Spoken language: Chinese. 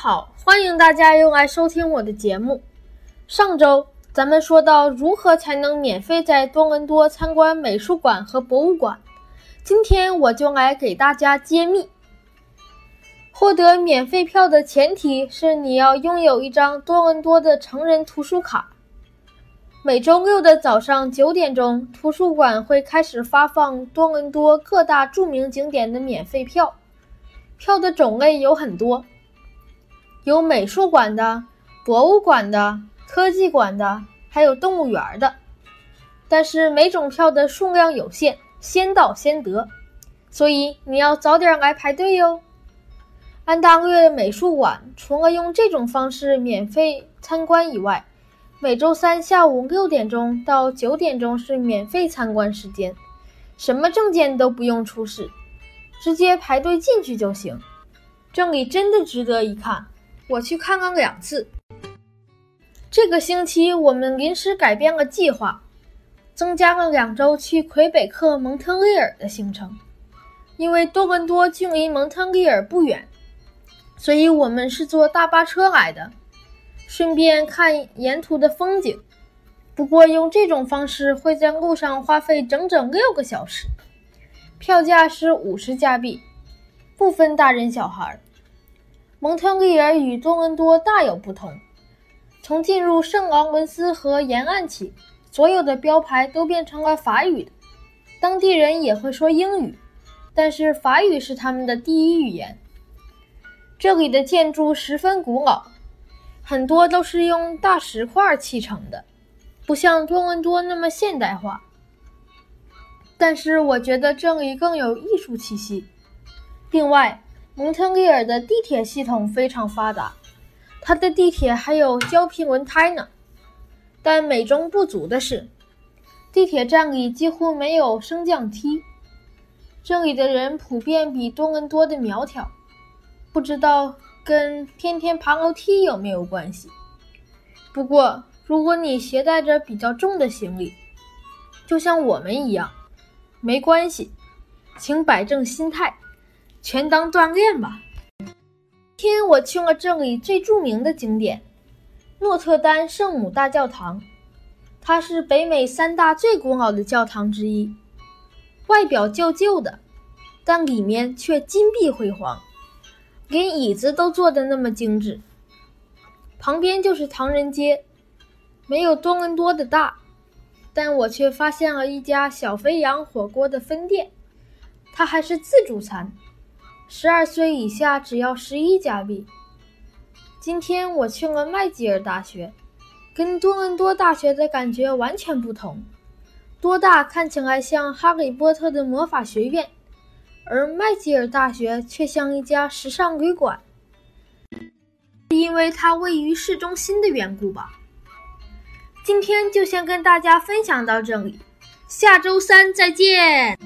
好，欢迎大家又来收听我的节目。上周咱们说到如何才能免费在多伦多参观美术馆和博物馆，今天我就来给大家揭秘。获得免费票的前提是你要拥有一张多伦多的成人图书卡。每周六的早上九点钟，图书馆会开始发放多伦多各大著名景点的免费票。票的种类有很多，有美术馆的、博物馆的、科技馆的，还有动物园的。但是每种票的数量有限，先到先得，所以你要早点来排队哟。安大略美术馆除了用这种方式免费参观以外，每周三下午六点钟到九点钟是免费参观时间，什么证件都不用出示。直接排队进去就行，这里真的值得一看。我去看了两次。这个星期我们临时改变了计划，增加了两周去魁北克蒙特利尔的行程。因为多伦多距离蒙特利尔不远，所以我们是坐大巴车来的，顺便看沿途的风景。不过用这种方式会在路上花费整整六个小时。票价是五十加币，不分大人小孩。蒙特利尔与多伦多大有不同。从进入圣劳伦斯河沿岸起，所有的标牌都变成了法语的。当地人也会说英语，但是法语是他们的第一语言。这里的建筑十分古老，很多都是用大石块砌成的，不像多伦多那么现代化。但是我觉得这里更有艺术气息。另外，蒙特利尔的地铁系统非常发达，它的地铁还有胶皮轮胎呢。但美中不足的是，地铁站里几乎没有升降梯。这里的人普遍比多伦多的苗条，不知道跟天天爬楼梯有没有关系。不过，如果你携带着比较重的行李，就像我们一样。没关系，请摆正心态，全当锻炼吧。天我去了这里最著名的景点——诺特丹圣母大教堂，它是北美三大最古老的教堂之一。外表旧旧的，但里面却金碧辉煌，连椅子都做的那么精致。旁边就是唐人街，没有多伦多的大。但我却发现了一家小肥羊火锅的分店，它还是自助餐，十二岁以下只要十一加币。今天我去了麦吉尔大学，跟多伦多大学的感觉完全不同。多大看起来像哈利波特的魔法学院，而麦吉尔大学却像一家时尚旅馆，是因为它位于市中心的缘故吧。今天就先跟大家分享到这里，下周三再见。